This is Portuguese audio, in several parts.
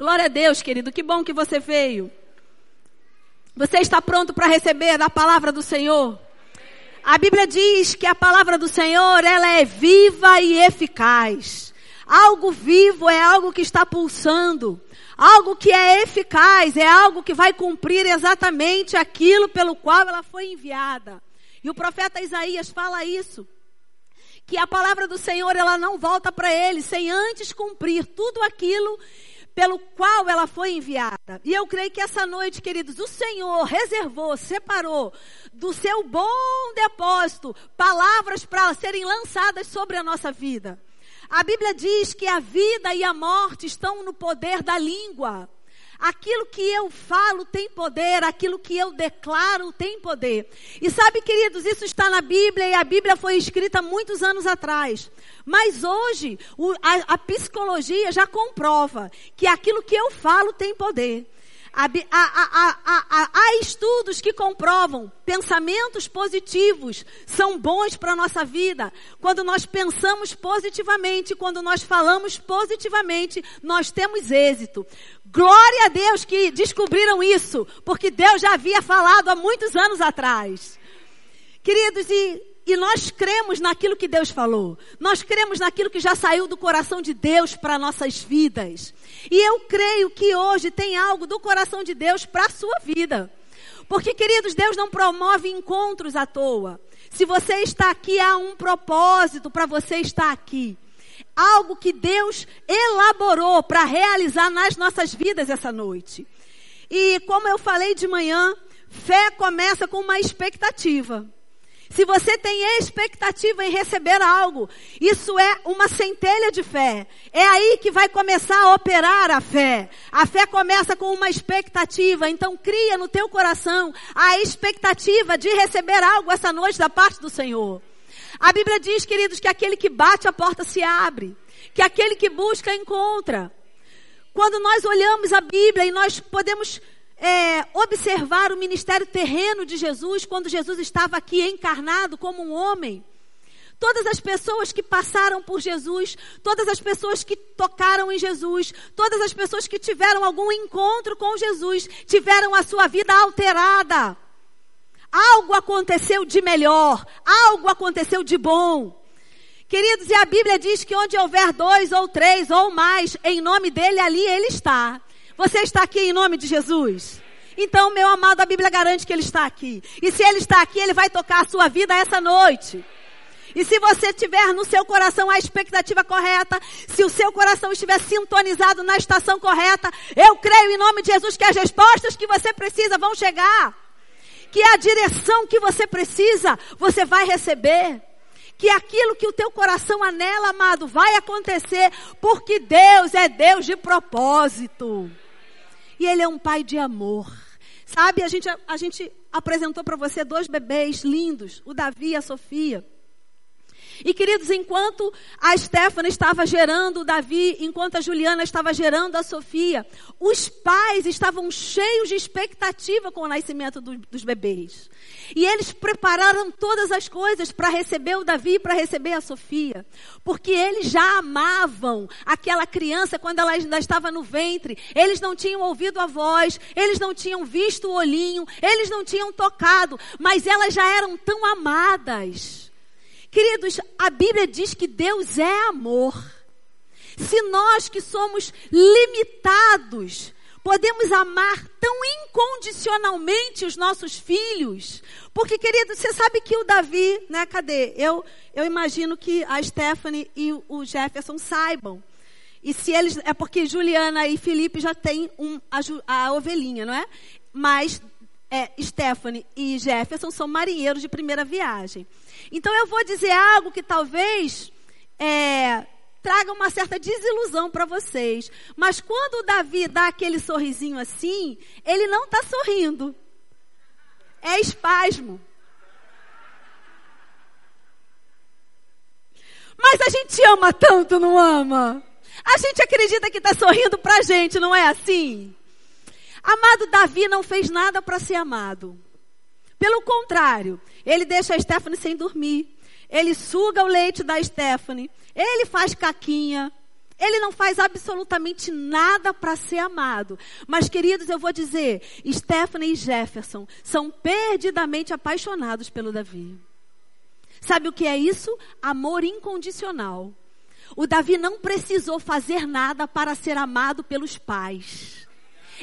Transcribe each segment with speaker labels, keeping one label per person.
Speaker 1: Glória a Deus, querido. Que bom que você veio. Você está pronto para receber da palavra do Senhor? A Bíblia diz que a palavra do Senhor, ela é viva e eficaz. Algo vivo é algo que está pulsando. Algo que é eficaz é algo que vai cumprir exatamente aquilo pelo qual ela foi enviada. E o profeta Isaías fala isso que a palavra do Senhor ela não volta para ele sem antes cumprir tudo aquilo pelo qual ela foi enviada. E eu creio que essa noite, queridos, o Senhor reservou, separou do seu bom depósito palavras para serem lançadas sobre a nossa vida. A Bíblia diz que a vida e a morte estão no poder da língua. Aquilo que eu falo tem poder, aquilo que eu declaro tem poder. E sabe, queridos, isso está na Bíblia e a Bíblia foi escrita muitos anos atrás. Mas hoje, a, a psicologia já comprova que aquilo que eu falo tem poder. Há, há, há, há, estudos que comprovam pensamentos positivos são bons para a nossa vida. Quando nós pensamos positivamente, quando nós falamos positivamente, nós temos êxito. Glória a Deus que descobriram isso, porque Deus já havia falado há muitos anos atrás. Queridos, e e nós cremos naquilo que Deus falou. Nós cremos naquilo que já saiu do coração de Deus para nossas vidas. E eu creio que hoje tem algo do coração de Deus para a sua vida. Porque, queridos, Deus não promove encontros à toa. Se você está aqui, há um propósito para você estar aqui. Algo que Deus elaborou para realizar nas nossas vidas essa noite. E como eu falei de manhã, fé começa com uma expectativa. Se você tem expectativa em receber algo, isso é uma centelha de fé. É aí que vai começar a operar a fé. A fé começa com uma expectativa, então cria no teu coração a expectativa de receber algo essa noite da parte do Senhor. A Bíblia diz, queridos, que aquele que bate a porta se abre, que aquele que busca encontra. Quando nós olhamos a Bíblia e nós podemos é, observar o ministério terreno de Jesus quando Jesus estava aqui encarnado como um homem. Todas as pessoas que passaram por Jesus, todas as pessoas que tocaram em Jesus, todas as pessoas que tiveram algum encontro com Jesus, tiveram a sua vida alterada. Algo aconteceu de melhor, algo aconteceu de bom. Queridos, e a Bíblia diz que onde houver dois ou três ou mais, em nome dele, ali ele está. Você está aqui em nome de Jesus? Então, meu amado, a Bíblia garante que Ele está aqui. E se Ele está aqui, Ele vai tocar a sua vida essa noite. E se você tiver no seu coração a expectativa correta, se o seu coração estiver sintonizado na estação correta, eu creio em nome de Jesus que as respostas que você precisa vão chegar. Que a direção que você precisa, você vai receber. Que aquilo que o teu coração anela, amado, vai acontecer, porque Deus é Deus de propósito. E Ele é um pai de amor. Sabe, a gente, a gente apresentou para você dois bebês lindos, o Davi e a Sofia. E queridos, enquanto a Stephanie estava gerando o Davi, enquanto a Juliana estava gerando a Sofia, os pais estavam cheios de expectativa com o nascimento do, dos bebês. E eles prepararam todas as coisas para receber o Davi e para receber a Sofia. Porque eles já amavam aquela criança quando ela ainda estava no ventre. Eles não tinham ouvido a voz, eles não tinham visto o olhinho, eles não tinham tocado, mas elas já eram tão amadas. Queridos, a Bíblia diz que Deus é amor. Se nós que somos limitados, podemos amar tão incondicionalmente os nossos filhos. Porque, querido, você sabe que o Davi, né, cadê? Eu, eu imagino que a Stephanie e o Jefferson saibam. E se eles, é porque Juliana e Felipe já têm um, a, a ovelhinha, não é? Mas é, Stephanie e Jefferson são marinheiros de primeira viagem. Então eu vou dizer algo que talvez é, traga uma certa desilusão para vocês. Mas quando o Davi dá aquele sorrisinho assim, ele não está sorrindo. É espasmo. Mas a gente ama tanto, não ama? A gente acredita que está sorrindo para a gente, não é assim? Amado Davi não fez nada para ser amado. Pelo contrário, ele deixa a Stephanie sem dormir. Ele suga o leite da Stephanie. Ele faz caquinha. Ele não faz absolutamente nada para ser amado. Mas, queridos, eu vou dizer, Stephanie e Jefferson são perdidamente apaixonados pelo Davi. Sabe o que é isso? Amor incondicional. O Davi não precisou fazer nada para ser amado pelos pais.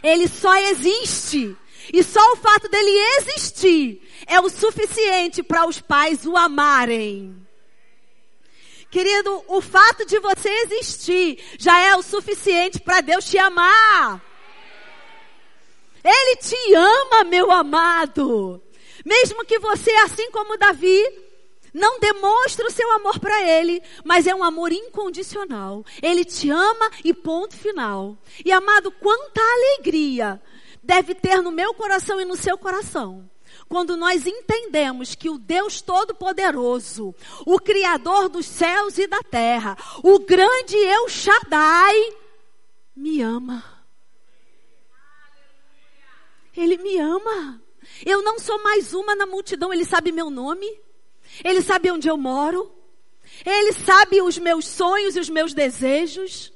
Speaker 1: Ele só existe. E só o fato dele existir é o suficiente para os pais o amarem. Querido, o fato de você existir já é o suficiente para Deus te amar. Ele te ama, meu amado. Mesmo que você, assim como Davi, não demonstre o seu amor para ele, mas é um amor incondicional. Ele te ama e ponto final. E amado, quanta alegria deve ter no meu coração e no seu coração quando nós entendemos que o Deus Todo-Poderoso, o Criador dos céus e da terra, o grande Eu Shaddai, me ama. Ele me ama. Eu não sou mais uma na multidão, ele sabe meu nome, ele sabe onde eu moro, ele sabe os meus sonhos e os meus desejos.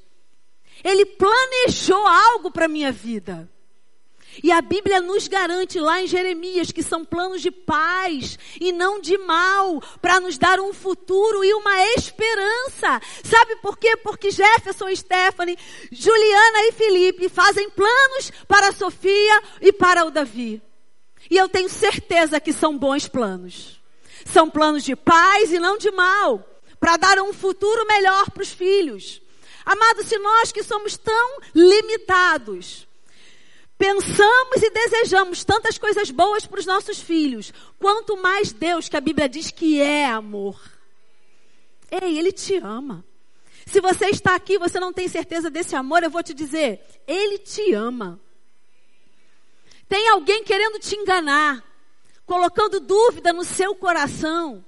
Speaker 1: Ele planejou algo para minha vida. E a Bíblia nos garante lá em Jeremias que são planos de paz e não de mal, para nos dar um futuro e uma esperança. Sabe por quê? Porque Jefferson, Stephanie, Juliana e Felipe fazem planos para a Sofia e para o Davi. E eu tenho certeza que são bons planos. São planos de paz e não de mal, para dar um futuro melhor para os filhos. Amados, se nós que somos tão limitados, pensamos e desejamos tantas coisas boas para os nossos filhos, quanto mais Deus, que a Bíblia diz que é amor. Ei, Ele te ama. Se você está aqui, você não tem certeza desse amor, eu vou te dizer, Ele te ama. Tem alguém querendo te enganar, colocando dúvida no seu coração,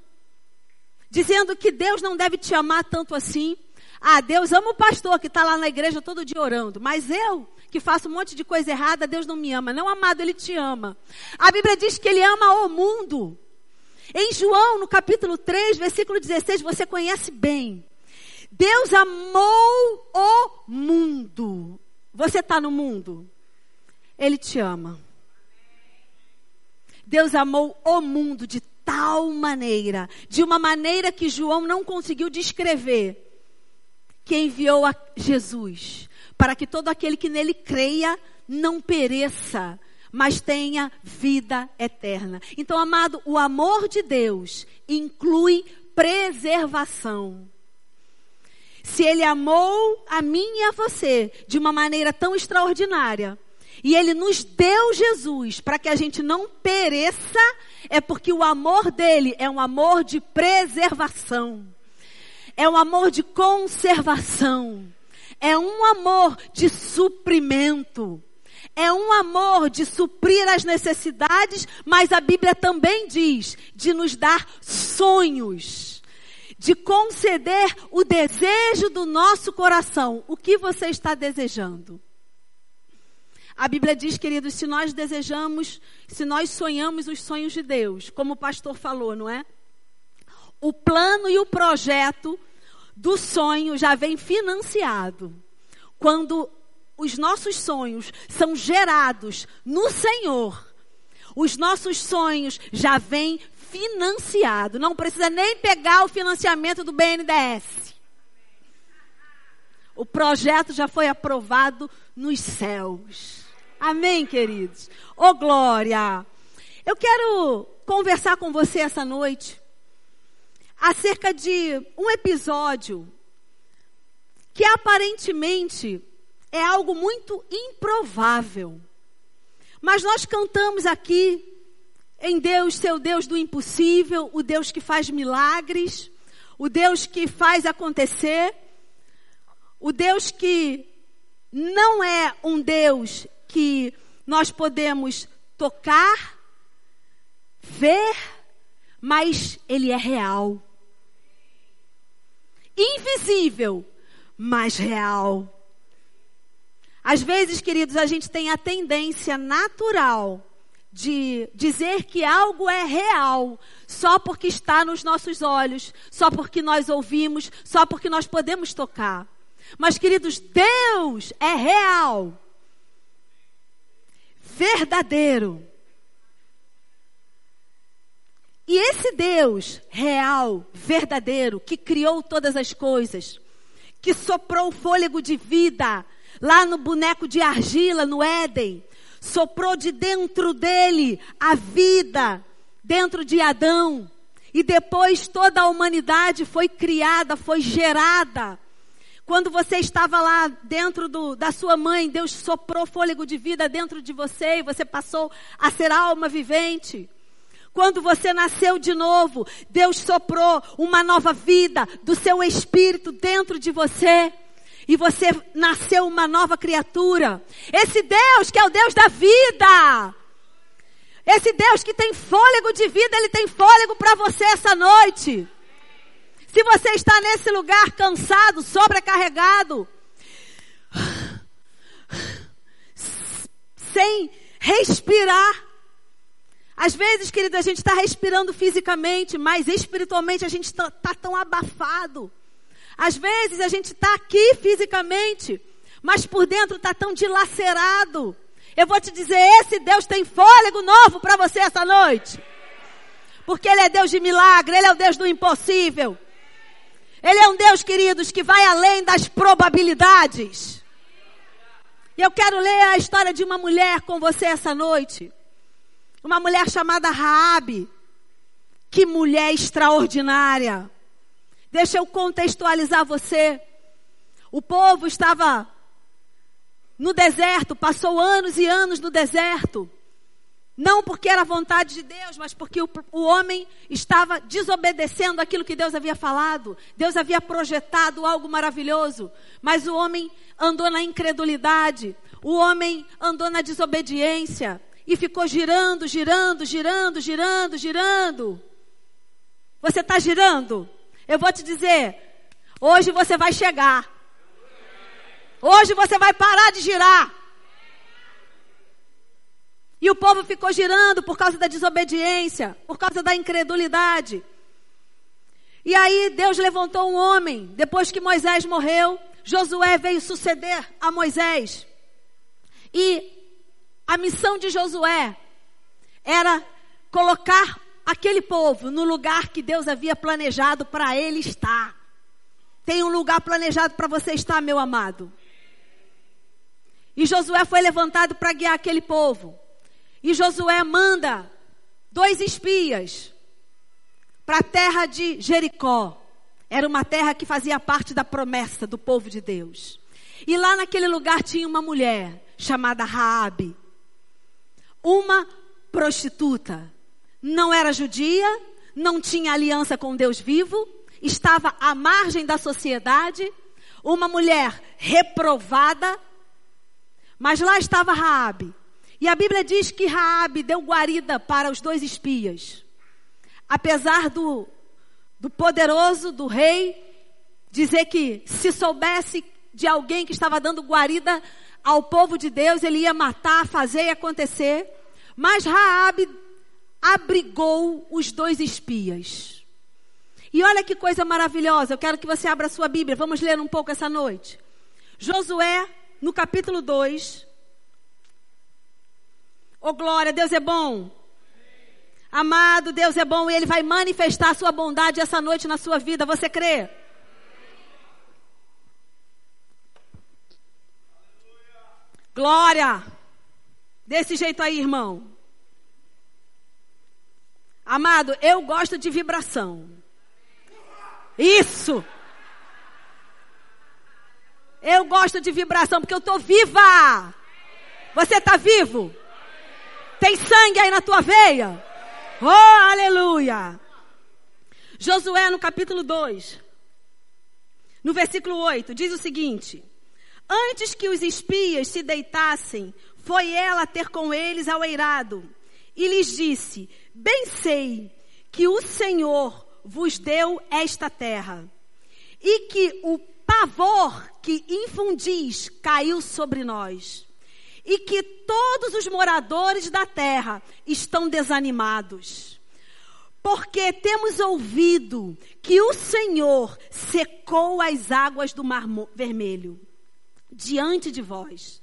Speaker 1: dizendo que Deus não deve te amar tanto assim. Ah, Deus ama o pastor que está lá na igreja todo dia orando, mas eu, que faço um monte de coisa errada, Deus não me ama. Não, amado, Ele te ama. A Bíblia diz que Ele ama o mundo. Em João, no capítulo 3, versículo 16, você conhece bem. Deus amou o mundo. Você está no mundo? Ele te ama. Deus amou o mundo de tal maneira, de uma maneira que João não conseguiu descrever, que enviou a Jesus para que todo aquele que nele creia não pereça, mas tenha vida eterna. Então, amado, o amor de Deus inclui preservação. Se ele amou a mim e a você de uma maneira tão extraordinária, e ele nos deu Jesus para que a gente não pereça, é porque o amor dele é um amor de preservação. É um amor de conservação é um amor de suprimento. É um amor de suprir as necessidades, mas a Bíblia também diz de nos dar sonhos, de conceder o desejo do nosso coração. O que você está desejando? A Bíblia diz, queridos, se nós desejamos, se nós sonhamos os sonhos de Deus, como o pastor falou, não é? O plano e o projeto do sonho já vem financiado. Quando os nossos sonhos são gerados no Senhor, os nossos sonhos já vêm financiado. Não precisa nem pegar o financiamento do BNDES. O projeto já foi aprovado nos céus. Amém, queridos? Ô oh, glória! Eu quero conversar com você essa noite acerca de um episódio que aparentemente é algo muito improvável. Mas nós cantamos aqui em Deus, seu Deus do impossível, o Deus que faz milagres, o Deus que faz acontecer, o Deus que não é um Deus que nós podemos tocar, ver, mas ele é real invisível, mas real. Às vezes, queridos, a gente tem a tendência natural de dizer que algo é real só porque está nos nossos olhos, só porque nós ouvimos, só porque nós podemos tocar. Mas, queridos, Deus é real, verdadeiro. E esse Deus real, verdadeiro, que criou todas as coisas, que soprou o fôlego de vida lá no boneco de argila, no Éden, soprou de dentro dele a vida, dentro de Adão. E depois toda a humanidade foi criada, foi gerada. Quando você estava lá dentro do, da sua mãe, Deus soprou fôlego de vida dentro de você e você passou a ser alma vivente. Quando você nasceu de novo, Deus soprou uma nova vida do seu espírito dentro de você. E você nasceu uma nova criatura. Esse Deus que é o Deus da vida. Esse Deus que tem fôlego de vida, Ele tem fôlego para você essa noite. Se você está nesse lugar cansado, sobrecarregado, sem respirar, às vezes, querido, a gente está respirando fisicamente, mas espiritualmente a gente está tá tão abafado. Às vezes a gente está aqui fisicamente, mas por dentro está tão dilacerado. Eu vou te dizer, esse Deus tem fôlego novo para você essa noite. Porque Ele é Deus de milagre, Ele é o Deus do impossível. Ele é um Deus, queridos, que vai além das probabilidades. E eu quero ler a história de uma mulher com você essa noite. Uma mulher chamada Raabe. Que mulher extraordinária. Deixa eu contextualizar você. O povo estava no deserto, passou anos e anos no deserto. Não porque era vontade de Deus, mas porque o, o, homem estava desobedecendo aquilo que Deus havia falado. Deus havia projetado algo maravilhoso, mas o homem andou na incredulidade, o homem andou na desobediência e ficou girando, girando, girando, girando, girando. Você está girando? Eu vou te dizer, hoje você vai chegar. Hoje você vai parar de girar. E o povo ficou girando por causa da desobediência, por causa da incredulidade. E aí Deus levantou um homem, depois que Moisés morreu, Josué veio suceder a Moisés. E a missão de Josué era colocar aquele povo no lugar que Deus havia planejado para ele estar. Tem um lugar planejado para você estar, meu amado. E Josué foi levantado para guiar aquele povo. E Josué manda dois espias para a terra de Jericó. Era uma terra que fazia parte da promessa do povo de Deus. E lá naquele lugar tinha uma mulher chamada Raabe, uma prostituta. Não era judia, não tinha aliança com Deus vivo, estava à margem da sociedade, uma mulher reprovada, mas lá estava Raabe. E a Bíblia diz que Raabe deu guarida para os dois espias. Apesar do, do poderoso, do rei, dizer que se soubesse de alguém que estava dando guarida ao povo de Deus, ele ia matar, fazer e acontecer. Mas Raabe abrigou os dois espias. E olha que coisa maravilhosa. Eu quero que você abra a sua Bíblia. Vamos ler um pouco essa noite. Josué no capítulo 2. Oh, glória, Deus é bom. Amado, Deus é bom e Ele vai manifestar a sua bondade essa noite na sua vida. Você crê? Glória! Desse jeito aí, irmão. Amado, eu gosto de vibração. Isso! Eu gosto de vibração porque eu estou viva. Você está vivo? Tem sangue aí na tua veia? Oh, aleluia! Josué no capítulo 2, no versículo 8, diz o seguinte: Antes que os espias se deitassem, foi ela ter com eles ao eirado e lhes disse: Bem sei que o Senhor vos deu esta terra e que o pavor que infundis caiu sobre nós, e que todos os moradores da terra estão desanimados. Porque temos ouvido que o Senhor secou as águas do Mar Vermelho diante de vós,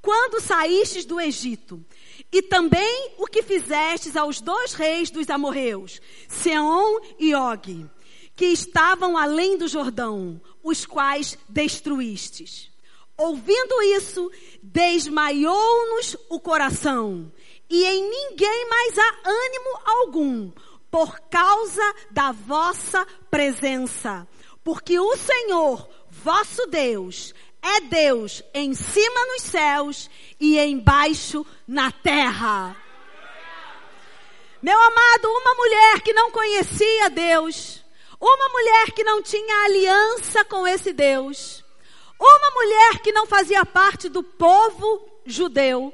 Speaker 1: quando saístes do Egito, e também o que fizestes aos dois reis dos amorreus, Seom e Og, que estavam além do Jordão, os quais destruístes. Ouvindo isso, desmaiou-nos o coração, e em ninguém mais há ânimo algum, por causa da vossa presença. Porque o Senhor, vosso Deus, é Deus em cima nos céus e embaixo na terra. Meu amado, uma mulher que não conhecia Deus, uma mulher que não tinha aliança com esse Deus, uma mulher que não fazia parte do povo judeu,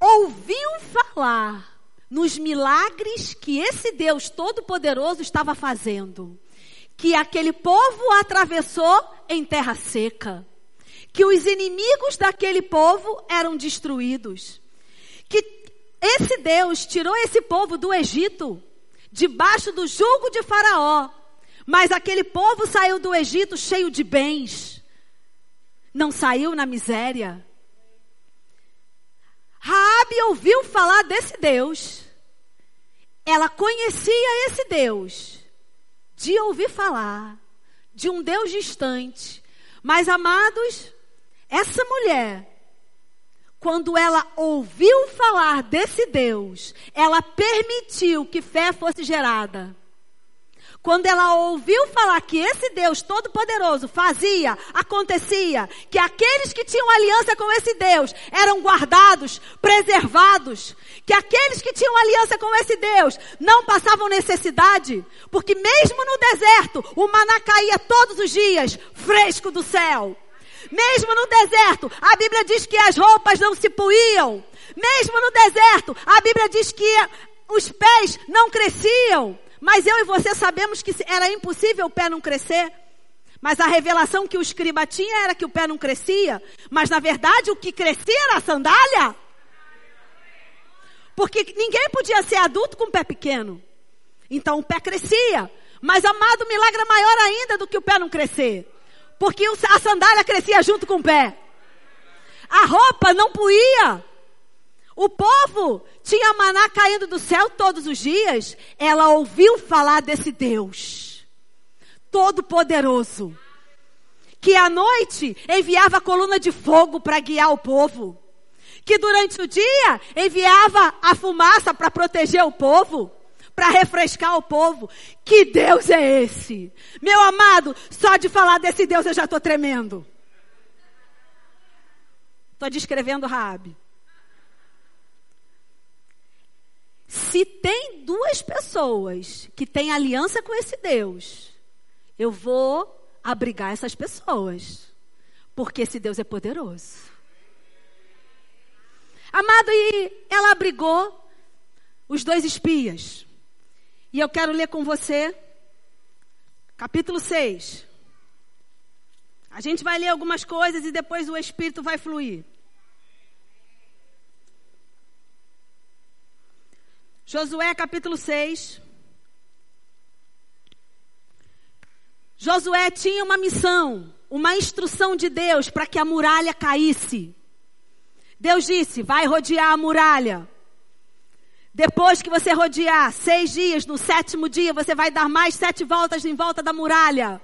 Speaker 1: ouviu falar nos milagres que esse Deus Todo-Poderoso estava fazendo. Que aquele povo atravessou em terra seca. Que os inimigos daquele povo eram destruídos. Que esse Deus tirou esse povo do Egito, debaixo do jugo de Faraó. Mas aquele povo saiu do Egito cheio de bens. Não saiu na miséria. Raabe ouviu falar desse Deus. Ela conhecia esse Deus de ouvir falar de um Deus distante. Mas amados, essa mulher quando ela ouviu falar desse Deus, ela permitiu que fé fosse gerada. Quando ela ouviu falar que esse Deus Todo-Poderoso fazia, acontecia, que aqueles que tinham aliança com esse Deus eram guardados, preservados, que aqueles que tinham aliança com esse Deus não passavam necessidade, porque mesmo no deserto, o maná caía todos os dias, fresco do céu. Mesmo no deserto, a Bíblia diz que as roupas não se puíam. Mesmo no deserto, a Bíblia diz que os pés não cresciam. Mas eu e você sabemos que era impossível o pé não crescer. Mas a revelação que o escriba tinha era que o pé não crescia. Mas na verdade o que crescia era a sandália. Porque ninguém podia ser adulto com o pé pequeno. Então o pé crescia. Mas amado, milagre é maior ainda do que o pé não crescer. Porque a sandália crescia junto com o pé. A roupa não puía. O povo tinha maná caindo do céu todos os dias. Ela ouviu falar desse Deus, todo-poderoso, que à noite enviava coluna de fogo para guiar o povo, que durante o dia enviava a fumaça para proteger o povo, para refrescar o povo. Que Deus é esse? Meu amado, só de falar desse Deus eu já estou tremendo. Estou descrevendo Raabe. Se tem duas pessoas que têm aliança com esse Deus, eu vou abrigar essas pessoas. Porque esse Deus é poderoso. Amado, e ela abrigou os dois espias. E eu quero ler com você, capítulo 6. A gente vai ler algumas coisas e depois o Espírito vai fluir. Josué capítulo 6. Josué tinha uma missão, uma instrução de Deus para que a muralha caísse. Deus disse: vai rodear a muralha. Depois que você rodear seis dias, no sétimo dia você vai dar mais sete voltas em volta da muralha.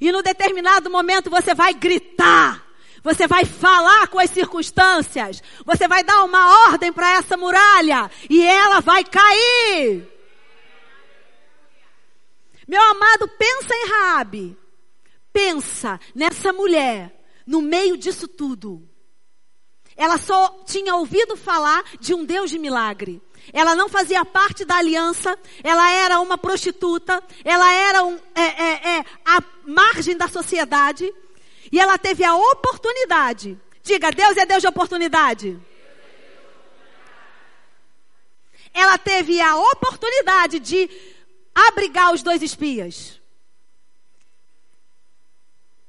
Speaker 1: E no determinado momento você vai gritar. Você vai falar com as circunstâncias. Você vai dar uma ordem para essa muralha e ela vai cair. Meu amado, pensa em Raabe. Pensa nessa mulher no meio disso tudo. Ela só tinha ouvido falar de um Deus de milagre. Ela não fazia parte da aliança, ela era uma prostituta, ela era um, é, é, é, a margem da sociedade. E ela teve a oportunidade. Diga, Deus é Deus de oportunidade. Ela teve a oportunidade de abrigar os dois espias.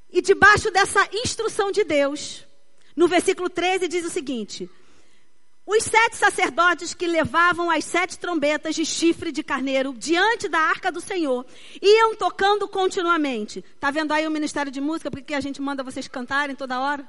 Speaker 1: E debaixo dessa instrução de Deus, no versículo 13 diz o seguinte: Os sete sacerdotes que levavam as sete trombetas de chifre de carneiro diante da arca do Senhor iam tocando continuamente. Tá vendo aí o ministério de música porque a gente manda vocês cantarem toda hora?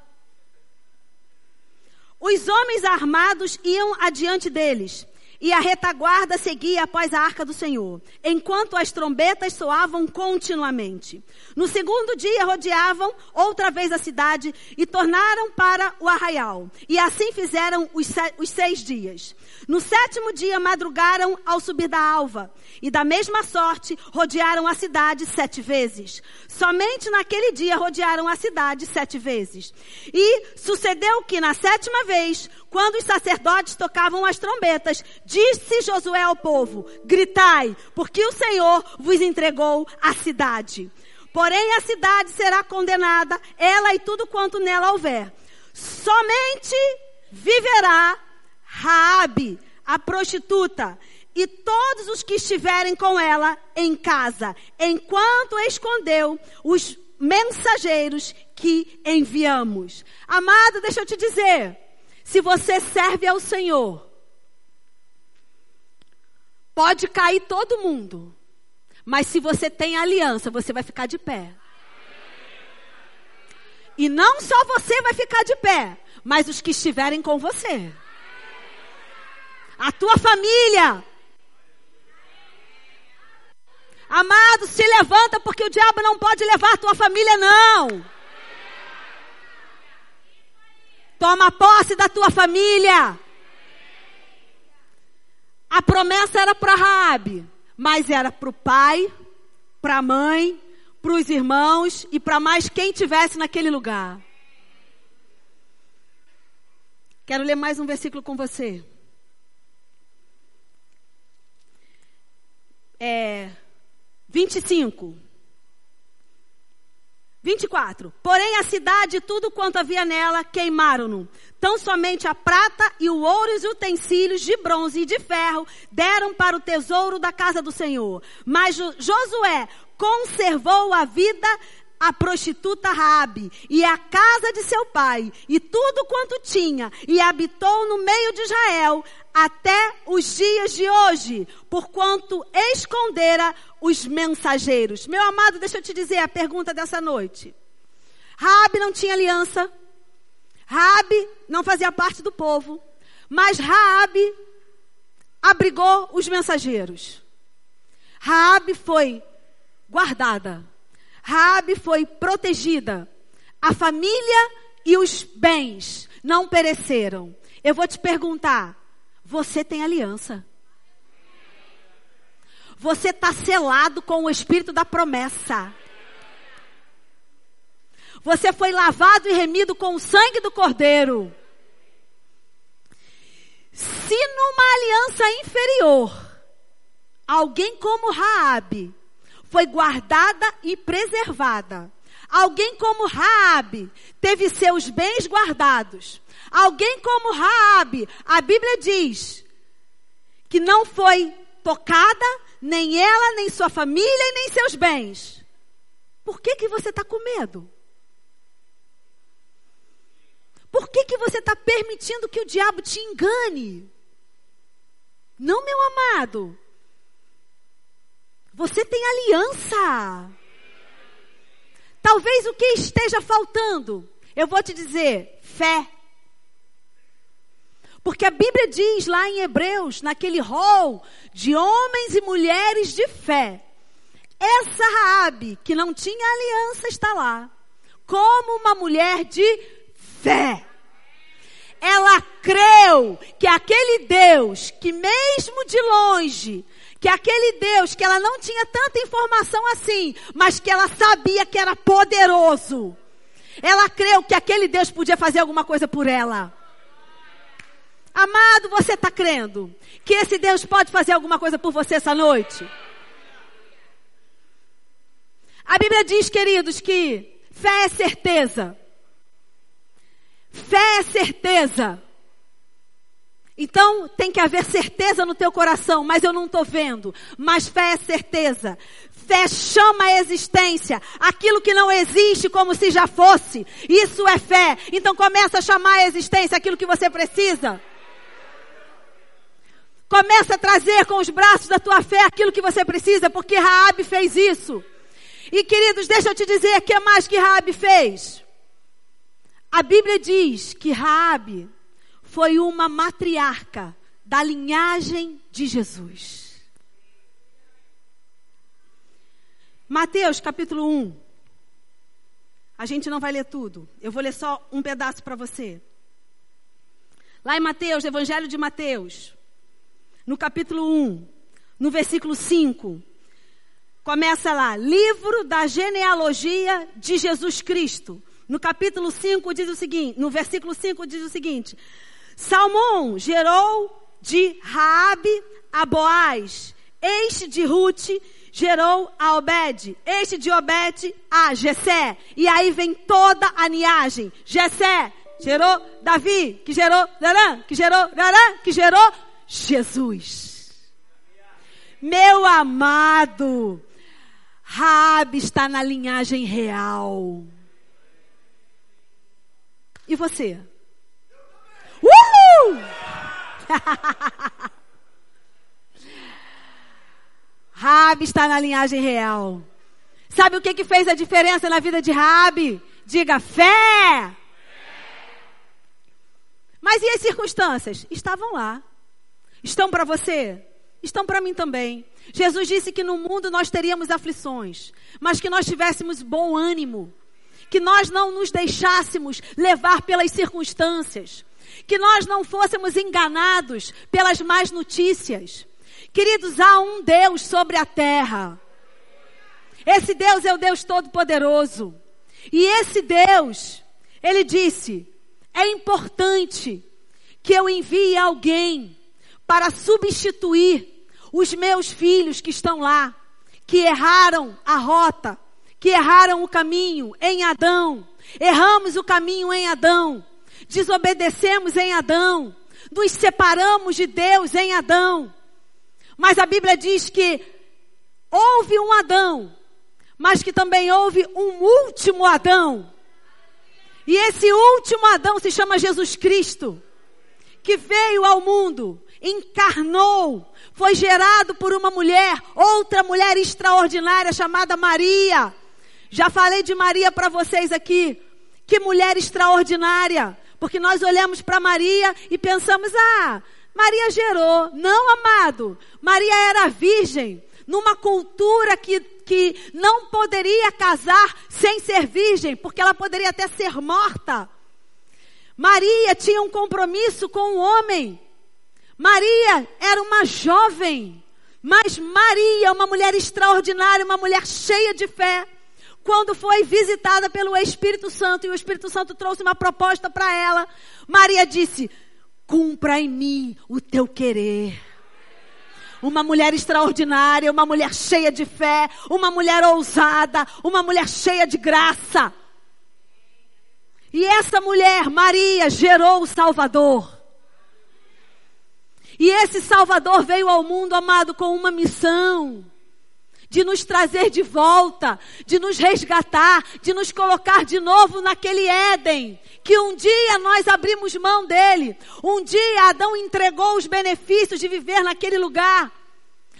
Speaker 1: Os homens armados iam adiante deles e a retaguarda seguia após a arca do Senhor, enquanto as trombetas soavam continuamente. No segundo dia rodeavam outra vez a cidade e tornaram para o arraial. E assim fizeram os, os seis dias. No sétimo dia madrugaram ao subir da alva, e da mesma sorte rodearam a cidade sete vezes. Somente naquele dia rodearam a cidade sete vezes. E sucedeu que na sétima vez, quando os sacerdotes tocavam as trombetas, disse Josué ao povo: Gritai, porque o Senhor vos entregou a cidade. Porém a cidade será condenada, ela e tudo quanto nela houver. Somente viverá Raabe, a prostituta, e todos os que estiverem com ela em casa, enquanto escondeu os mensageiros que enviamos. Amado, deixa eu te dizer, se você serve ao Senhor, pode cair todo mundo, mas se você tem aliança, você vai ficar de pé. E não só você vai ficar de pé, mas os que estiverem com você a tua família. Amado, se levanta porque o diabo não pode levar a tua família, não. Toma posse da tua família. A promessa era para Raabe, mas era para o pai, para a mãe, para os irmãos e para mais quem tivesse naquele lugar. Quero ler mais um versículo com você. é, 25. 24. Porém, a cidade e tudo quanto havia nela queimaram-no. Tão somente a prata e o ouro e os utensílios de bronze e de ferro deram para o tesouro da casa do Senhor. Mas Josué conservou a vida a prostituta Rabi e a casa de seu pai e tudo quanto tinha e habitou no meio de Israel até os dias de hoje, porquanto escondera os mensageiros. Meu amado, deixa eu te dizer a pergunta dessa noite. Rabi não tinha aliança. Rabi não fazia parte do povo, mas Rabi abrigou os mensageiros. Rabi foi guardada Raabe foi protegida. A família e os bens não pereceram. Eu vou te perguntar, você tem aliança? Você está selado com o espírito da promessa. Você foi lavado e remido com o sangue do Cordeiro. Se numa aliança inferior, alguém como Raabe foi guardada e preservada. Alguém como Raabe teve seus bens guardados. Alguém como Raabe, a Bíblia diz que não foi tocada nem ela, nem sua família e nem seus bens. Por que que você está com medo? Por que que você está permitindo que o diabo te engane? Não, meu amado. Você tem aliança. Talvez o que esteja faltando, eu vou te dizer, fé. Porque a Bíblia diz lá em Hebreus, naquele rol de homens e mulheres de fé, essa Raabe que não tinha aliança está lá, como uma mulher de fé. Ela creu que aquele Deus que mesmo de longe que aquele Deus que ela não tinha tanta informação assim, mas que ela sabia que era poderoso. Ela creu que aquele Deus podia fazer alguma coisa por ela. Amado, você está crendo que esse Deus pode fazer alguma coisa por você essa noite? A Bíblia diz, queridos, que fé é certeza. Fé é certeza. Então tem que haver certeza no teu coração, mas eu não estou vendo. Mas fé é certeza. Fé chama a existência aquilo que não existe como se já fosse. Isso é fé. Então começa a chamar a existência aquilo que você precisa. Começa a trazer com os braços da tua fé aquilo que você precisa, porque Raabe fez isso. E queridos, deixa eu te dizer o que é mais que Raabe fez. A Bíblia diz que Raabe foi uma matriarca da linhagem de Jesus. Mateus capítulo 1. A gente não vai ler tudo. Eu vou ler só um pedaço para você. Lá em Mateus, Evangelho de Mateus, no capítulo 1, no versículo 5. Começa lá, livro da genealogia de Jesus Cristo. No capítulo 5 diz o seguinte, no versículo 5 diz o seguinte: Salmão gerou de Raabe a Boaz, este de Ruth gerou a Obed, este de Obed a Jessé. E aí vem toda a linhagem. Jessé gerou Davi, que gerou Darã, que gerou Darã, que gerou Jesus. Meu amado, Rabi está na linhagem real. E você? Uhul! Rabi está na linhagem real. Sabe o que, que fez a diferença na vida de Rabi? Diga fé! Mas e as circunstâncias? Estavam lá. Estão para você? Estão para mim também. Jesus disse que no mundo nós teríamos aflições, mas que nós tivéssemos bom ânimo, que nós não nos deixássemos levar pelas circunstâncias, que nós não fôssemos enganados pelas más notícias. Queridos, há um Deus sobre a terra. Esse Deus é o Deus Todo-Poderoso. E esse Deus, ele disse: é importante que eu envie alguém para substituir os meus filhos que estão lá, que erraram a rota, que erraram o caminho em Adão. Erramos o caminho em Adão. Desobedecemos em Adão. Nos separamos de Deus em Adão. Mas a Bíblia diz que houve um Adão, mas que também houve um último Adão. E esse último Adão se chama Jesus Cristo, que veio ao mundo, encarnou, foi gerado por uma mulher, outra mulher extraordinária chamada Maria. Já falei de Maria para vocês aqui. Que mulher extraordinária. Porque nós olhamos para Maria e pensamos, ah, Maria gerou. Não, amado. Maria era virgem. Numa cultura que, que não poderia casar sem ser virgem, porque ela poderia até ser morta. Maria tinha um compromisso com o homem. Maria era uma jovem, mas Maria, uma mulher extraordinária, uma mulher cheia de fé, quando foi visitada pelo Espírito Santo e o Espírito Santo trouxe uma proposta para ela, Maria disse: cumpra em mim o teu querer. Uma mulher extraordinária, uma mulher cheia de fé, uma mulher ousada, uma mulher cheia de graça. E essa mulher, Maria, gerou o Salvador. E esse Salvador veio ao mundo, amado, com uma missão de nos trazer de volta, de nos resgatar, de nos colocar de novo naquele Éden, que um dia nós abrimos mão dele. Um dia Adão entregou os benefícios de viver naquele lugar.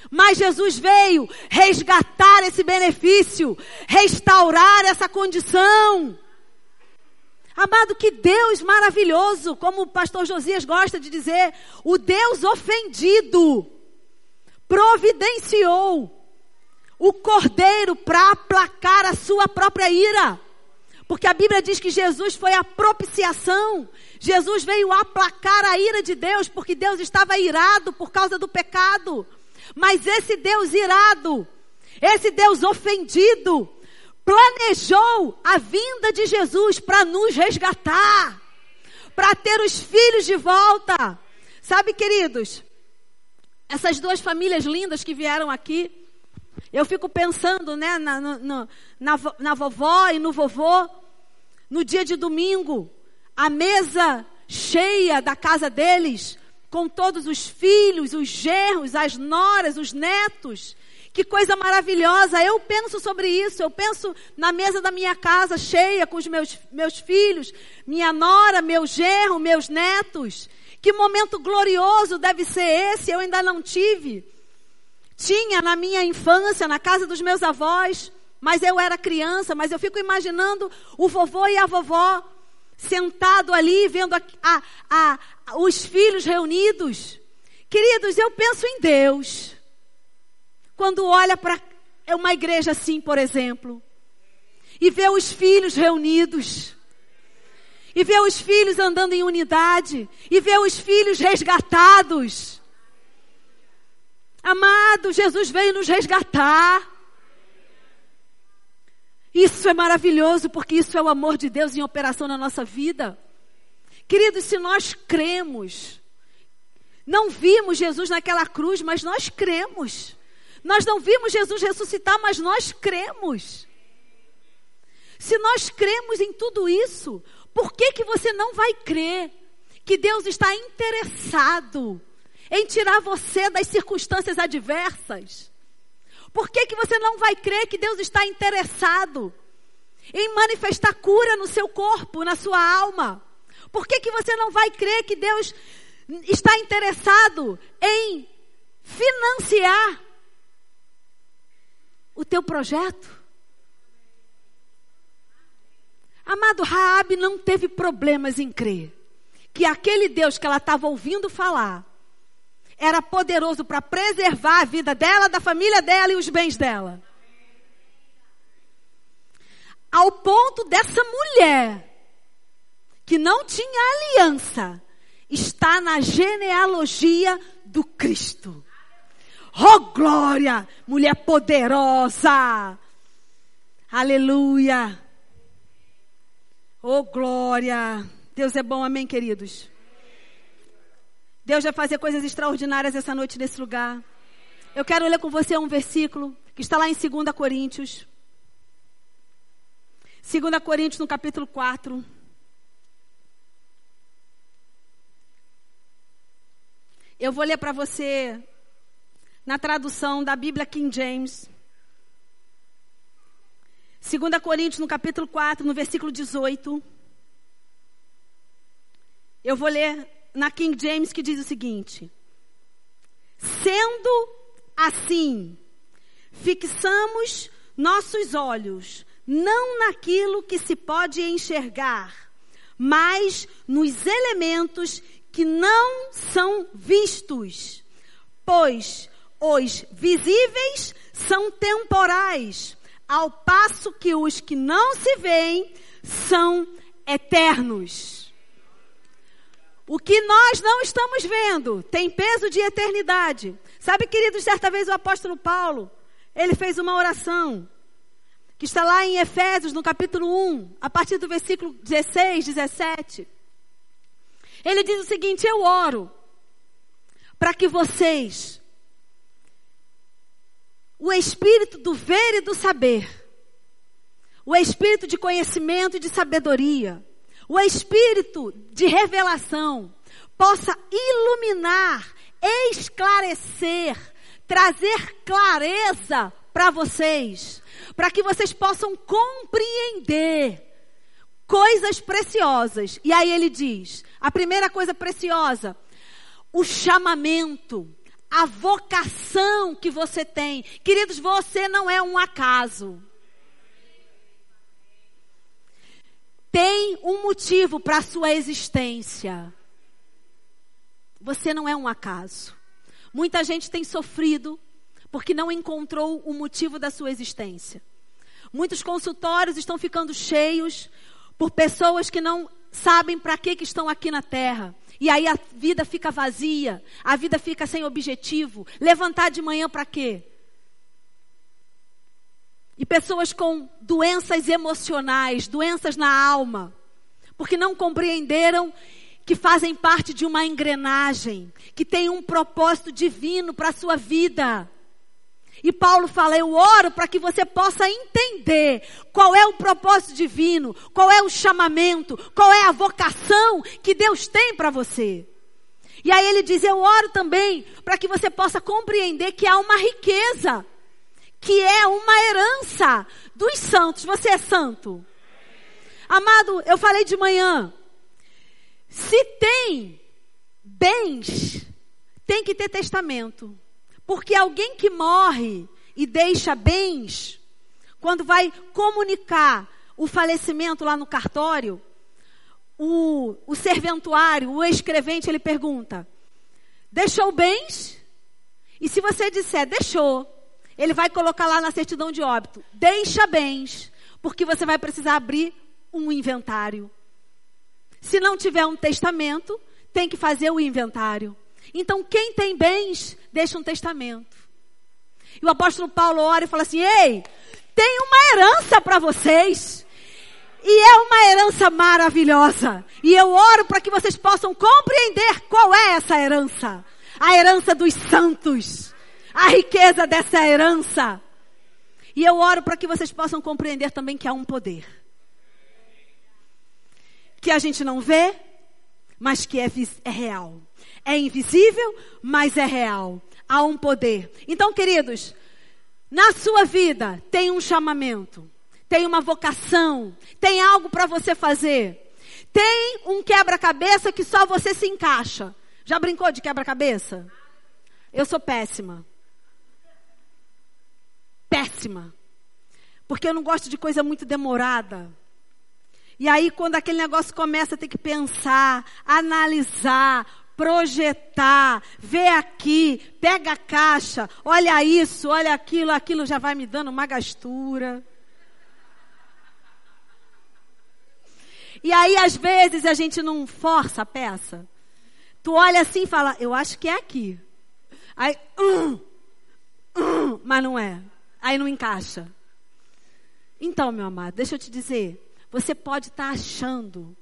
Speaker 1: Mas Jesus veio resgatar esse benefício, restaurar essa condição. Amado, que Deus maravilhoso, como o pastor Josias gosta de dizer, o Deus ofendido providenciou o cordeiro para aplacar a sua própria ira. Porque a Bíblia diz que Jesus foi a propiciação. Jesus veio aplacar a ira de Deus, porque Deus estava irado por causa do pecado. Mas esse Deus irado, esse Deus ofendido, planejou a vinda de Jesus para nos resgatar, para ter os filhos de volta. Sabe, queridos, essas duas famílias lindas que vieram aqui, eu fico pensando, né, na, na, na, na vovó e no vovô, no dia de domingo, a mesa cheia da casa deles, com todos os filhos, os genros, as noras, os netos, Que coisa maravilhosa. Eu penso sobre isso. Eu penso na mesa da minha casa cheia com os meus, meus filhos, minha nora, meu genro, meus netos. Que momento glorioso deve ser esse. Eu ainda não tive. Tinha na minha infância, na casa dos meus avós, mas eu era criança, mas eu fico imaginando o vovô e a vovó sentado ali, vendo a, a, a, os filhos reunidos. Queridos, eu penso em Deus. Quando olha para uma igreja assim, por exemplo, e vê os filhos reunidos, e vê os filhos andando em unidade, e vê os filhos resgatados. Amado, Jesus veio nos resgatar. Isso é maravilhoso, porque isso é o amor de Deus em operação na nossa vida. Queridos, se nós cremos, não vimos Jesus naquela cruz, mas nós cremos. Nós não vimos Jesus ressuscitar, mas nós cremos. Se nós cremos em tudo isso, por que que você não vai crer que Deus está interessado em tirar você das circunstâncias adversas? Por que, que você não vai crer que Deus está interessado em manifestar cura no seu corpo, na sua alma? Por que, que você não vai crer que Deus está interessado em financiar o teu projeto? Amado, Raabe não teve problemas em crer que aquele Deus que ela estava ouvindo falar era poderoso para preservar a vida dela, da família dela e os bens dela. Ao ponto dessa mulher, que não tinha aliança, está na genealogia do Cristo. Oh glória, mulher poderosa. Aleluia. Oh glória. Deus é bom, amém, queridos. Deus vai fazer coisas extraordinárias essa noite nesse lugar. Eu quero ler com você um versículo que está lá em 2 Coríntios. 2 Coríntios, no capítulo 4. Eu vou ler para você na tradução da Bíblia King James. 2 Coríntios, no capítulo 4, no versículo 18. Eu vou ler na King James que diz o seguinte: Sendo assim, fixamos nossos olhos não naquilo que se pode enxergar, mas nos elementos que não são vistos, pois os visíveis são temporais, ao passo que os que não se veem são eternos. O que nós não estamos vendo tem peso de eternidade. Sabe, queridos, certa vez o apóstolo Paulo, ele fez uma oração, que está lá em Efésios, no capítulo 1, a partir do versículo 16, 17. Ele diz o seguinte: Eu oro para que vocês, o espírito do ver e do saber, o espírito de conhecimento e de sabedoria, o espírito de revelação possa iluminar, esclarecer, trazer clareza para vocês, para que vocês possam compreender coisas preciosas. E aí ele diz: a primeira coisa preciosa, o chamamento, a vocação que você tem. Queridos, você não é um acaso. Tem um motivo para a sua existência. Você não é um acaso. Muita gente tem sofrido porque não encontrou o motivo da sua existência. Muitos consultórios estão ficando cheios por pessoas que não sabem para que, que estão aqui na terra. E aí a vida fica vazia, a vida fica sem objetivo. Levantar de manhã para quê? E pessoas com doenças emocionais, doenças na alma, porque não compreenderam que fazem parte de uma engrenagem, que tem um propósito divino para a sua vida. E Paulo fala: Eu oro para que você possa entender qual é o propósito divino, qual é o chamamento, qual é a vocação que Deus tem para você. E aí ele diz: Eu oro também para que você possa compreender que há uma riqueza que é uma herança dos santos. Você é santo? Amado, eu falei de manhã. Se tem bens, tem que ter testamento. Porque alguém que morre e deixa bens, quando vai comunicar o falecimento lá no cartório, o, o serventuário, o escrevente, ele pergunta: deixou bens? E se você disser deixou, ele vai colocar lá na certidão de óbito: deixa bens, porque você vai precisar abrir um inventário. Se não tiver um testamento, tem que fazer o inventário. Então, quem tem bens, deixa um testamento. E o apóstolo Paulo ora e fala assim: Ei, tem uma herança para vocês. E é uma herança maravilhosa. E eu oro para que vocês possam compreender qual é essa herança. A herança dos santos. A riqueza dessa herança. E eu oro para que vocês possam compreender também que há um poder que a gente não vê, mas que é, é real. É invisível, mas é real. Há um poder. Então, queridos, na sua vida tem um chamamento, tem uma vocação, tem algo para você fazer. Tem um quebra-cabeça que só você se encaixa. Já brincou de quebra-cabeça? Eu sou péssima. Péssima. Porque eu não gosto de coisa muito demorada. E aí, quando aquele negócio começa a ter que pensar, analisar, projetar, ver aqui, pega a caixa, olha isso, olha aquilo, aquilo já vai me dando uma gastura. E aí, às vezes, a gente não força a peça. Tu olha assim e fala, eu acho que é aqui. Aí, hum, hum, mas não é. Aí não encaixa. Então, meu amado, deixa eu te dizer. Você pode estar tá achando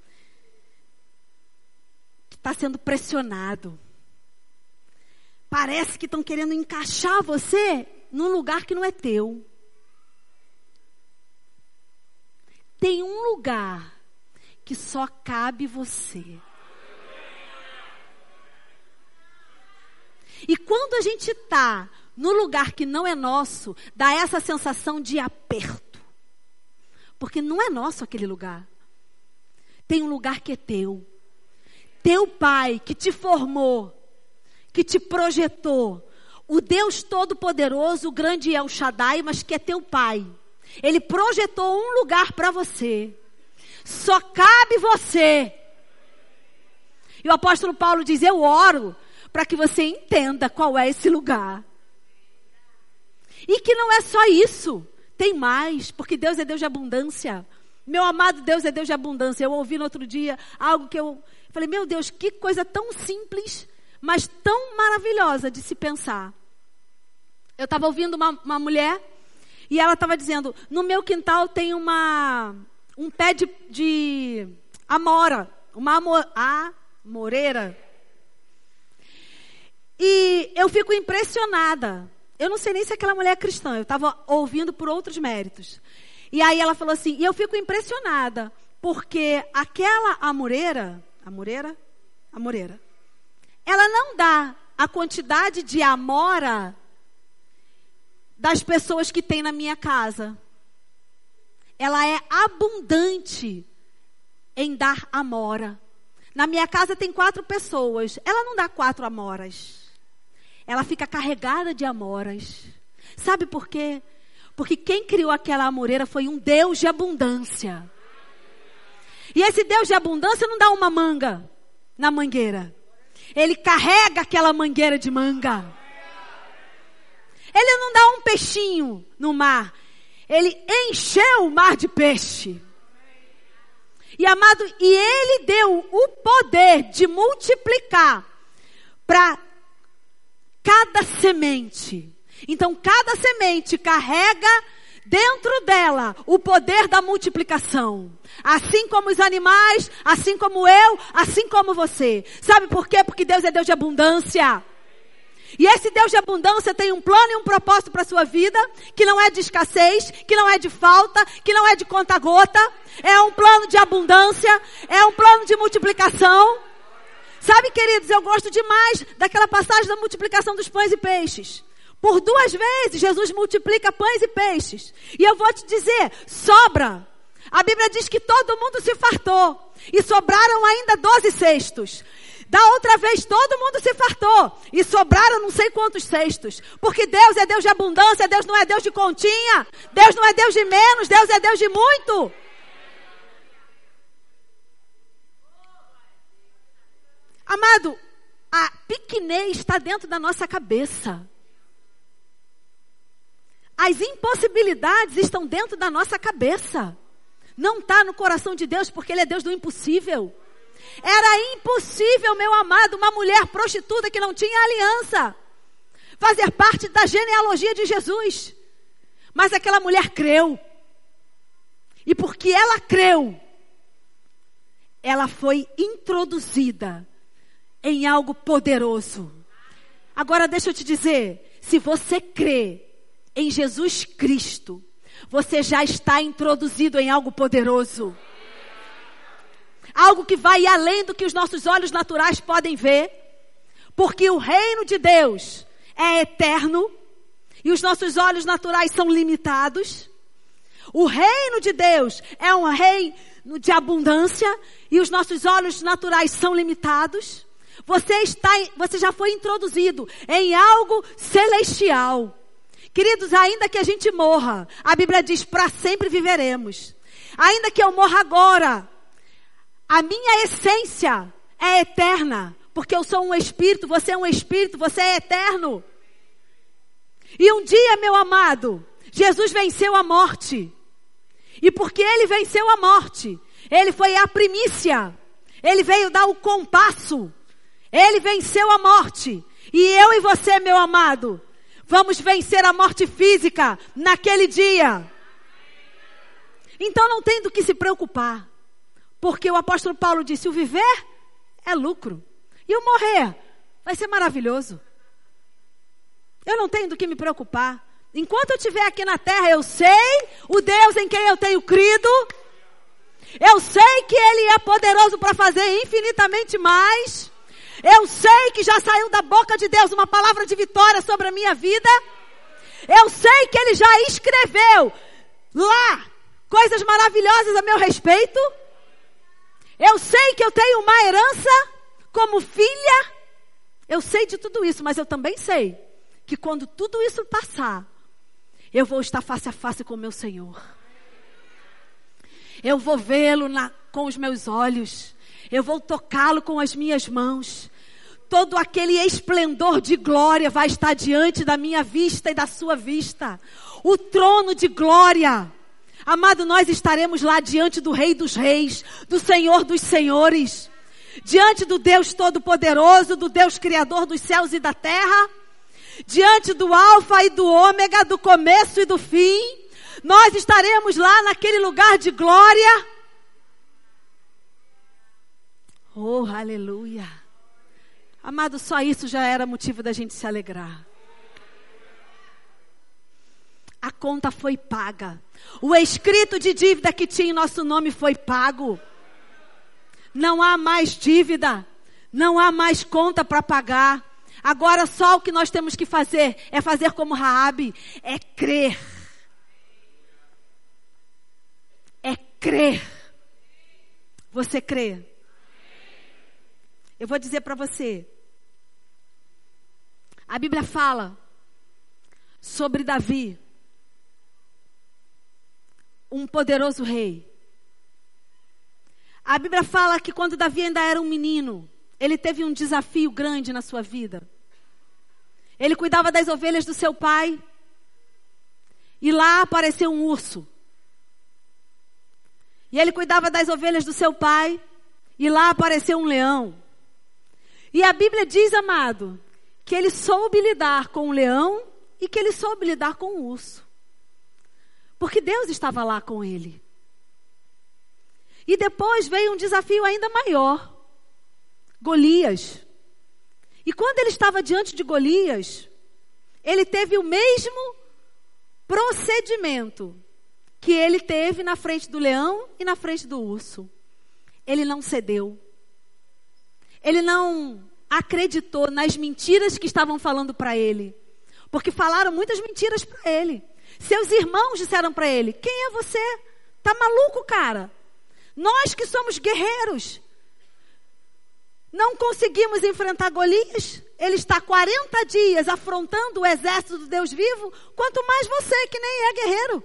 Speaker 1: que está sendo pressionado. Parece que estão querendo encaixar você num lugar que não é teu. Tem um lugar que só cabe você. E quando a gente está no lugar que não é nosso, dá essa sensação de aperto. Porque não é nosso aquele lugar. Tem um lugar que é teu. Teu pai que te formou, que te projetou. O Deus Todo-Poderoso, o grande é o Shaddai, mas que é teu pai. Ele projetou um lugar para você. Só cabe você. E o apóstolo Paulo diz: Eu oro para que você entenda qual é esse lugar. E que não é só isso. Tem mais, porque Deus é Deus de abundância. Meu amado Deus é Deus de abundância. Eu ouvi no outro dia algo que eu falei, meu Deus, que coisa tão simples, mas tão maravilhosa de se pensar. Eu estava ouvindo uma, uma mulher e ela estava dizendo: no meu quintal tem uma um pé de, de amora, uma amor, amoreira. E eu fico impressionada eu não sei nem se aquela mulher é cristã, eu estava ouvindo por outros méritos. E aí ela falou assim, e eu fico impressionada, porque aquela amoreira, amoreira? Amoreira. Ela não dá a quantidade de amora das pessoas que tem na minha casa. Ela é abundante em dar amora. Na minha casa tem quatro pessoas. Ela não dá quatro amoras ela fica carregada de amoras. Sabe por quê? Porque quem criou aquela amoreira foi um Deus de abundância. E esse Deus de abundância não dá uma manga na mangueira. Ele carrega aquela mangueira de manga. Ele não dá um peixinho no mar. Ele encheu o mar de peixe. E amado, e ele deu o poder de multiplicar para cada semente. Então, cada semente carrega dentro dela o poder da multiplicação. Assim como os animais, assim como eu, assim como você. Sabe por quê? Porque Deus é Deus de abundância. E esse Deus de abundância tem um plano e um propósito para a sua vida, que não é de escassez, que não é de falta, que não é de conta-gota. É um plano de abundância, é um plano de multiplicação. Sabe, queridos, eu gosto demais daquela passagem da multiplicação dos pães e peixes. Por duas vezes Jesus multiplica pães e peixes. E eu vou te dizer, sobra. A Bíblia diz que todo mundo se fartou. E sobraram ainda doze cestos. Da outra vez todo mundo se fartou. E sobraram não sei quantos cestos. Porque Deus é Deus de abundância, Deus não é Deus de continha. Deus não é Deus de menos, Deus é Deus de muito. Amado, a pequenez está dentro da nossa cabeça. As impossibilidades estão dentro da nossa cabeça. Não está no coração de Deus, porque Ele é Deus do impossível. Era impossível, meu amado, uma mulher prostituta que não tinha aliança, fazer parte da genealogia de Jesus. Mas aquela mulher creu. E porque ela creu, ela foi introduzida em algo poderoso. Agora deixa eu te dizer, se você crê em Jesus Cristo, você já está introduzido em algo poderoso. Algo que vai além do que os nossos olhos naturais podem ver. Porque o reino de Deus é eterno e os nossos olhos naturais são limitados. O reino de Deus é um reino de abundância e os nossos olhos naturais são limitados. Você está, você já foi introduzido em algo celestial. Queridos, ainda que a gente morra, a Bíblia diz: para sempre viveremos. Ainda que eu morra agora, a minha essência é eterna, porque eu sou um espírito, você é um espírito, você é eterno. E um dia, meu amado, Jesus venceu a morte. E porque ele venceu a morte, ele foi a primícia. Ele veio dar o compasso. Ele venceu a morte. E eu e você, meu amado, Vamos vencer a morte física naquele dia. Então não tem do que se preocupar. Porque o apóstolo Paulo disse: o viver é lucro. E o morrer vai ser maravilhoso. Eu não tenho do que me preocupar. Enquanto eu estiver aqui na terra, eu sei o Deus em quem eu tenho crido. Eu sei que Ele é poderoso para fazer infinitamente mais. Eu sei que já saiu da boca de Deus uma palavra de vitória sobre a minha vida. Eu sei que Ele já escreveu lá coisas maravilhosas a meu respeito. Eu sei que eu tenho uma herança como filha. Eu sei de tudo isso, mas eu também sei que quando tudo isso passar, eu vou estar face a face com o meu Senhor. Eu vou vê-lo com os meus olhos. Eu vou tocá-lo com as minhas mãos. Todo aquele esplendor de glória vai estar diante da minha vista e da sua vista. O trono de glória. Amado, nós estaremos lá diante do Rei dos Reis, do Senhor dos Senhores, diante do Deus Todo-Poderoso, do Deus Criador dos céus e da terra, diante do Alfa e do Ômega, do começo e do fim. Nós estaremos lá naquele lugar de glória Oh, aleluia. Amado, só isso já era motivo da gente se alegrar. A conta foi paga. O escrito de dívida que tinha em nosso nome foi pago. Não há mais dívida. Não há mais conta para pagar. Agora só o que nós temos que fazer é fazer como Raabe, é crer. É crer. Você crê? Eu vou dizer para você. A Bíblia fala sobre Davi, um poderoso rei. A Bíblia fala que quando Davi ainda era um menino, ele teve um desafio grande na sua vida. Ele cuidava das ovelhas do seu pai. E lá apareceu um urso. E ele cuidava das ovelhas do seu pai. E lá apareceu um leão. E a Bíblia diz, amado, que ele soube lidar com o leão e que ele soube lidar com o urso. Porque Deus estava lá com ele. E depois veio um desafio ainda maior: Golias. E quando ele estava diante de Golias, ele teve o mesmo procedimento que ele teve na frente do leão e na frente do urso. Ele não cedeu. Ele não acreditou nas mentiras que estavam falando para ele. Porque falaram muitas mentiras para ele. Seus irmãos disseram para ele: Quem é você? Tá maluco, cara? Nós que somos guerreiros, não conseguimos enfrentar Golias. Ele está 40 dias afrontando o exército do Deus vivo, quanto mais você que nem é guerreiro.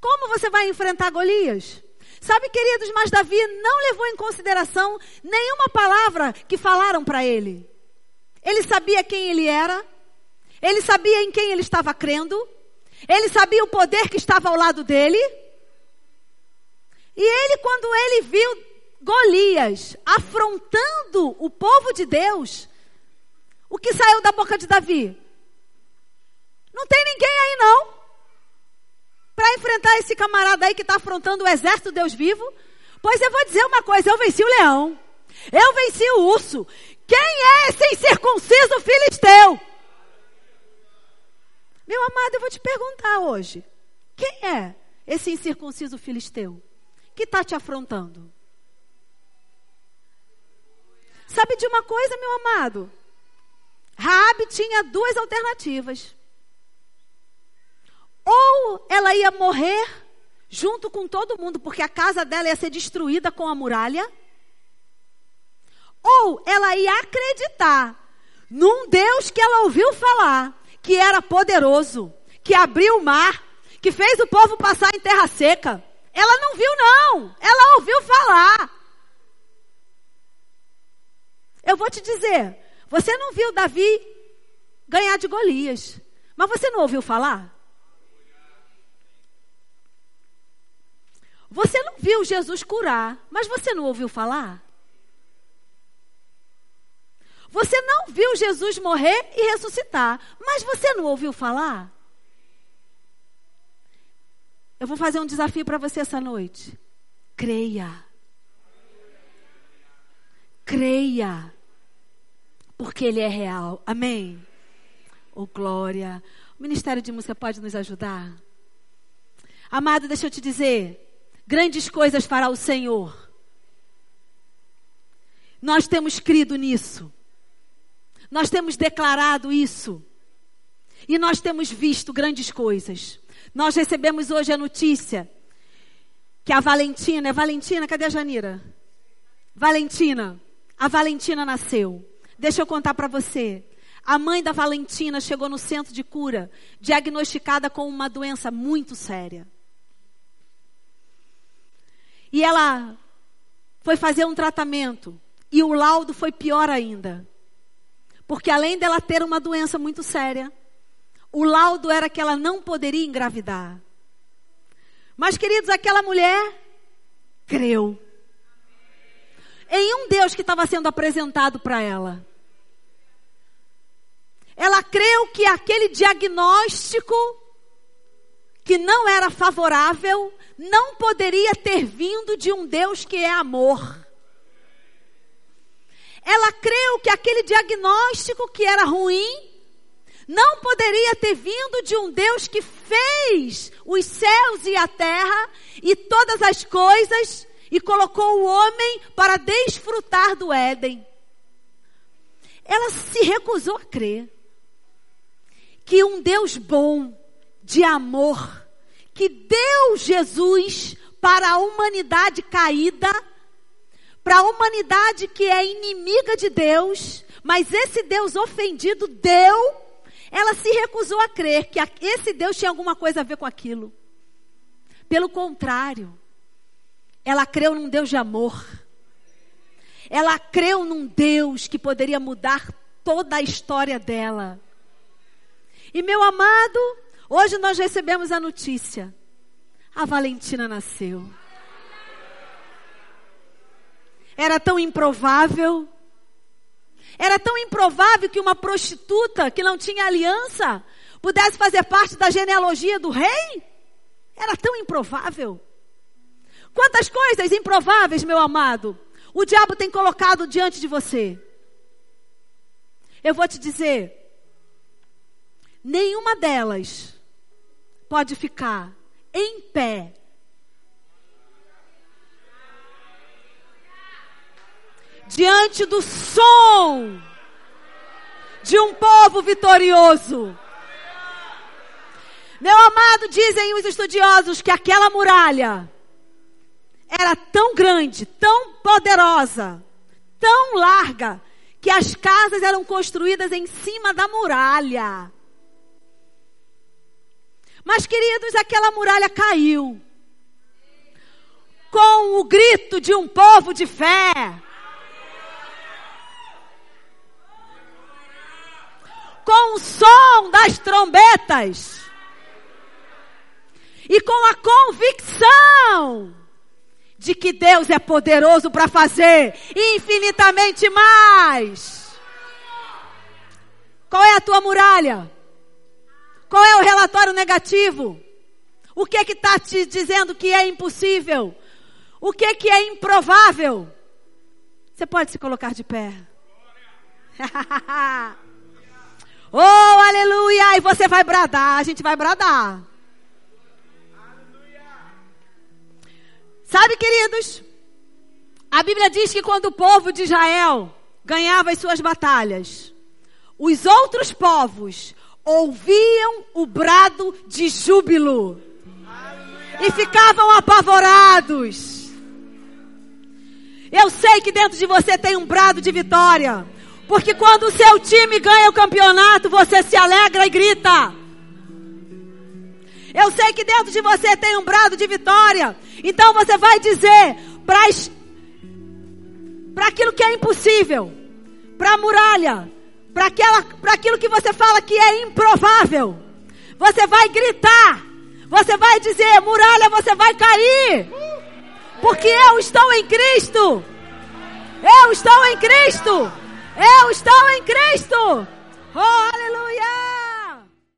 Speaker 1: Como você vai enfrentar Golias? Sabe, queridos, mas Davi não levou em consideração nenhuma palavra que falaram para ele. Ele sabia quem ele era, ele sabia em quem ele estava crendo, ele sabia o poder que estava ao lado dele. E ele, quando ele viu Golias afrontando o povo de Deus, o que saiu da boca de Davi? Não tem ninguém aí não para enfrentar esse camarada aí que está afrontando o exército Deus vivo? Pois eu vou dizer uma coisa: eu venci o leão, eu venci o urso. Quem é esse incircunciso filisteu? Meu amado, eu vou te perguntar hoje: quem é esse incircunciso filisteu que está te afrontando? Sabe de uma coisa, meu amado? Raabe tinha duas alternativas. Ou ela ia morrer junto com todo mundo, porque a casa dela ia ser destruída com a muralha. Ou ela ia acreditar num Deus que ela ouviu falar, que era poderoso, que abriu o mar, que fez o povo passar em terra seca. Ela não viu, não. Ela ouviu falar. Eu vou te dizer, você não viu Davi ganhar de Golias, mas você não ouviu falar? Você não viu Jesus curar, mas você não ouviu falar? Você não viu Jesus morrer e ressuscitar, mas você não ouviu falar? Eu vou fazer um desafio para você essa noite. Creia. Creia. Porque Ele é real. Amém? Oh, glória. O Ministério de Música pode nos ajudar? Amado, deixa eu te dizer. Grandes coisas fará o Senhor. Nós temos crido nisso. Nós temos declarado isso. E nós temos visto grandes coisas. Nós recebemos hoje a notícia que a Valentina, é Valentina, cadê a Janira? Valentina, a Valentina nasceu. Deixa eu contar para você. A mãe da Valentina chegou no centro de cura, diagnosticada com uma doença muito séria. E ela foi fazer um tratamento. E o laudo foi pior ainda. Porque além dela ter uma doença muito séria, o laudo era que ela não poderia engravidar. Mas, queridos, aquela mulher creu em um Deus que estava sendo apresentado para ela. Ela creu que aquele diagnóstico que não era favorável não poderia ter vindo de um Deus que é amor. Ela creu que aquele diagnóstico que era ruim não poderia ter vindo de um Deus que fez os céus e a terra e todas as coisas e colocou o homem para desfrutar do Éden. Ela se recusou a crer que um Deus bom, de amor, que deu Jesus para a humanidade caída, para a humanidade que é inimiga de Deus, mas esse Deus ofendido deu, ela se recusou a crer que esse Deus tinha alguma coisa a ver com aquilo. Pelo contrário, ela creu num Deus de amor. Ela creu num Deus que poderia mudar toda a história dela. E meu amado, hoje nós recebemos a notícia. A Valentina nasceu. Era tão improvável. Era tão improvável que uma prostituta que não tinha aliança pudesse fazer parte da genealogia do rei. Era tão improvável. Quantas coisas improváveis, meu amado, o diabo tem colocado diante de você. Eu vou te dizer, nenhuma delas pode ficar em pé. Diante do som, de um povo vitorioso. Meu amado, dizem os estudiosos que aquela muralha era tão grande, tão poderosa, tão larga, que as casas eram construídas em cima da muralha. Mas, queridos, aquela muralha caiu. Com o grito de um povo de fé. Com o som das trombetas. E com a convicção de que Deus é poderoso para fazer infinitamente mais. Qual é a tua muralha? Qual é o relatório negativo? O que é que está te dizendo que é impossível? O que é que é improvável? Você pode se colocar de pé. oh, aleluia! E você vai bradar, a gente vai bradar. Sabe, queridos? A Bíblia diz que quando o povo de Israel ganhava as suas batalhas, os outros povos ouviam o brado de júbilo e ficavam apavorados. Eu sei que dentro de você tem um brado de vitória, porque quando o seu time ganha o campeonato, você se alegra e grita. Eu sei que dentro de você tem um brado de vitória. Então você vai dizer para aquilo que é impossível, para a muralha, para aquilo que você fala que é improvável. Você vai gritar, você vai dizer: muralha, você vai cair, porque eu estou em Cristo. Eu estou em Cristo. Eu estou em Cristo. Oh,